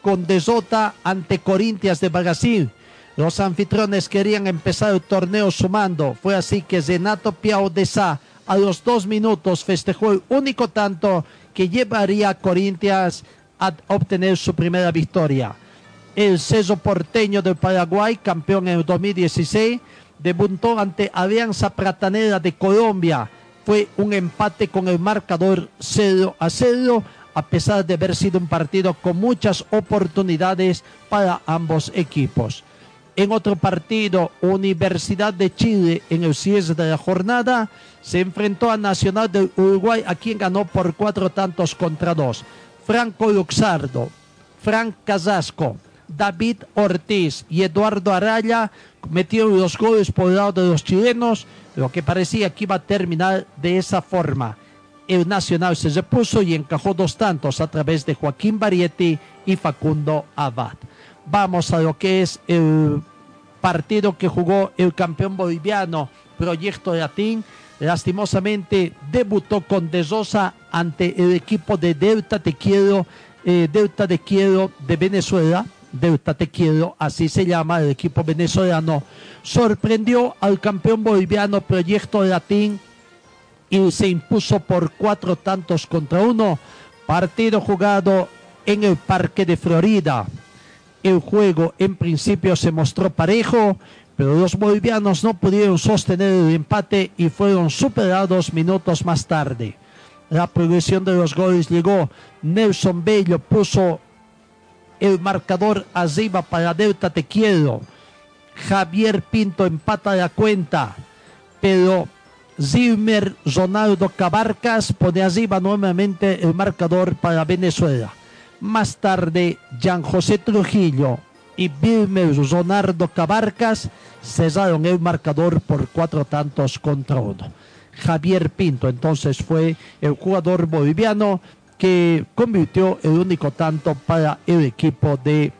con Desota ante Corintias de Brasil. Los anfitriones querían empezar el torneo sumando. Fue así que Zenato Piao de Sá a los dos minutos festejó el único tanto que llevaría a Corintias a obtener su primera victoria. El Ceso Porteño del Paraguay, campeón en el 2016, debutó ante Alianza Pratanera de Colombia. Fue un empate con el marcador 0 a 0, a pesar de haber sido un partido con muchas oportunidades para ambos equipos. En otro partido, Universidad de Chile, en el cierre de la jornada, se enfrentó a Nacional del Uruguay, a quien ganó por cuatro tantos contra dos. Franco Luxardo, Frank Casasco, David Ortiz y Eduardo Araya metieron los goles por el lado de los chilenos, lo que parecía que iba a terminar de esa forma. El Nacional se repuso y encajó dos tantos a través de Joaquín Barietti y Facundo Abad. Vamos a lo que es el partido que jugó el campeón boliviano Proyecto Latín. Lastimosamente debutó con De Sosa ante el equipo de Delta Te Quiero, eh, de Venezuela. Delta Te así se llama el equipo venezolano. Sorprendió al campeón boliviano Proyecto Latín y se impuso por cuatro tantos contra uno. Partido jugado en el Parque de Florida. El juego en principio se mostró parejo, pero los bolivianos no pudieron sostener el empate y fueron superados minutos más tarde. La progresión de los goles llegó. Nelson Bello puso el marcador arriba para Delta Te Quiero. Javier Pinto empata la cuenta, pero Zilmer Ronaldo Cabarcas pone arriba nuevamente el marcador para Venezuela. Más tarde, Jean José Trujillo y Vilmer Ronaldo Cabarcas cesaron el marcador por cuatro tantos contra uno. Javier Pinto entonces fue el jugador boliviano que convirtió el único tanto para el equipo de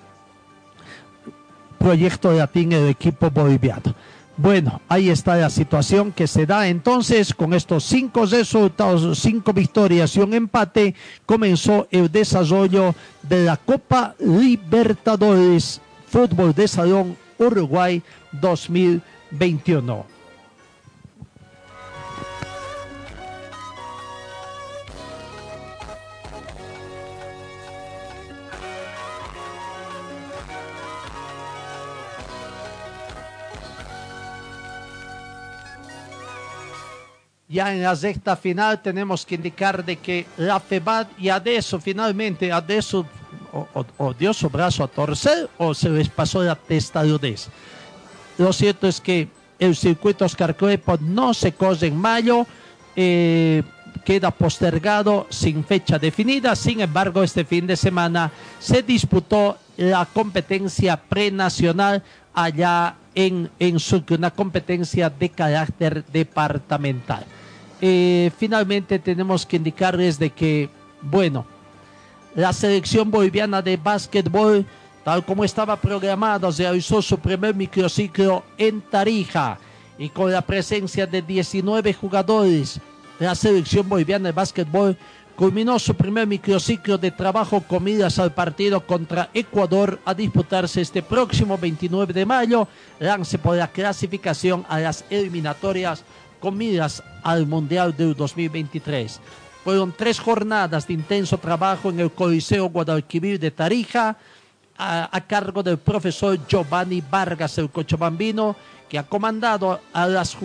Proyecto Latín, el equipo boliviano. Bueno, ahí está la situación que se da entonces con estos cinco resultados, cinco victorias y un empate, comenzó el desarrollo de la Copa Libertadores Fútbol de Salón Uruguay 2021. Ya en la sexta final tenemos que indicar de que la FEBAD y adesso finalmente adesso o, dio su brazo a torcer o se les pasó la testadudez. Lo cierto es que el circuito Oscar Crespo no se cose en mayo, eh, queda postergado sin fecha definida. Sin embargo, este fin de semana se disputó la competencia prenacional allá en, en Sucre, una competencia de carácter departamental. Eh, finalmente tenemos que indicarles de que, bueno, la selección boliviana de básquetbol, tal como estaba programado, realizó su primer microciclo en Tarija y con la presencia de 19 jugadores. La selección boliviana de básquetbol culminó su primer microciclo de trabajo con miras al partido contra Ecuador a disputarse este próximo 29 de mayo, lance por la clasificación a las eliminatorias con miras al Mundial del 2023. Fueron tres jornadas de intenso trabajo en el Coliseo Guadalquivir de Tarija, a, cargo del profesor Giovanni Vargas, el cochabambino, que ha comandado a, las,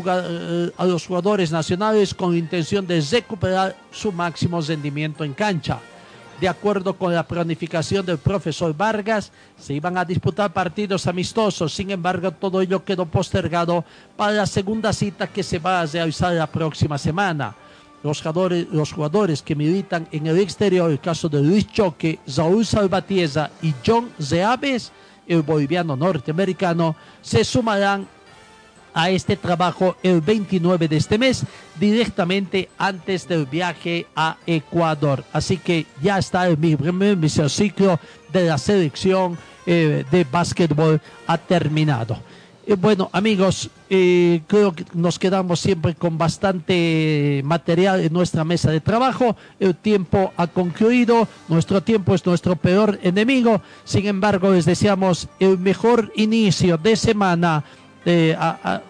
a los jugadores nacionales con intención de recuperar su máximo rendimiento en cancha. De acuerdo con la planificación del profesor Vargas, se iban a disputar partidos amistosos, sin embargo todo ello quedó postergado para la segunda cita que se va a realizar la próxima semana. Los jugadores, los jugadores que militan en el exterior, el caso de Luis Choque, Saúl Salvatierra y John Zeaves, el boliviano norteamericano, se sumarán a este trabajo el 29 de este mes, directamente antes del viaje a Ecuador. Así que ya está el primer microciclo de la selección eh, de básquetbol ha terminado. Eh, bueno, amigos, eh, creo que nos quedamos siempre con bastante material en nuestra mesa de trabajo. El tiempo ha concluido, nuestro tiempo es nuestro peor enemigo. Sin embargo, les deseamos el mejor inicio de semana eh,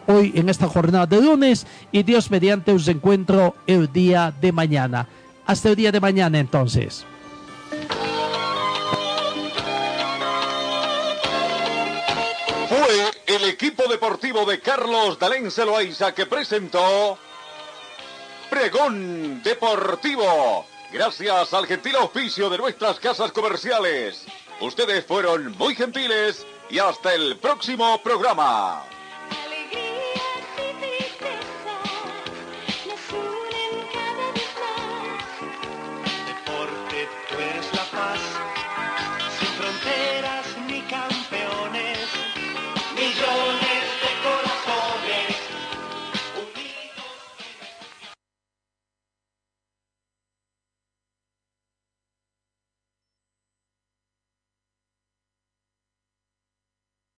hoy en esta jornada de lunes y Dios mediante os encuentro el día de mañana. Hasta el día de mañana entonces. Fue el equipo deportivo de Carlos Dalén Celoaiza que presentó Pregón Deportivo. Gracias al gentil auspicio de nuestras casas comerciales. Ustedes fueron muy gentiles y hasta el próximo programa.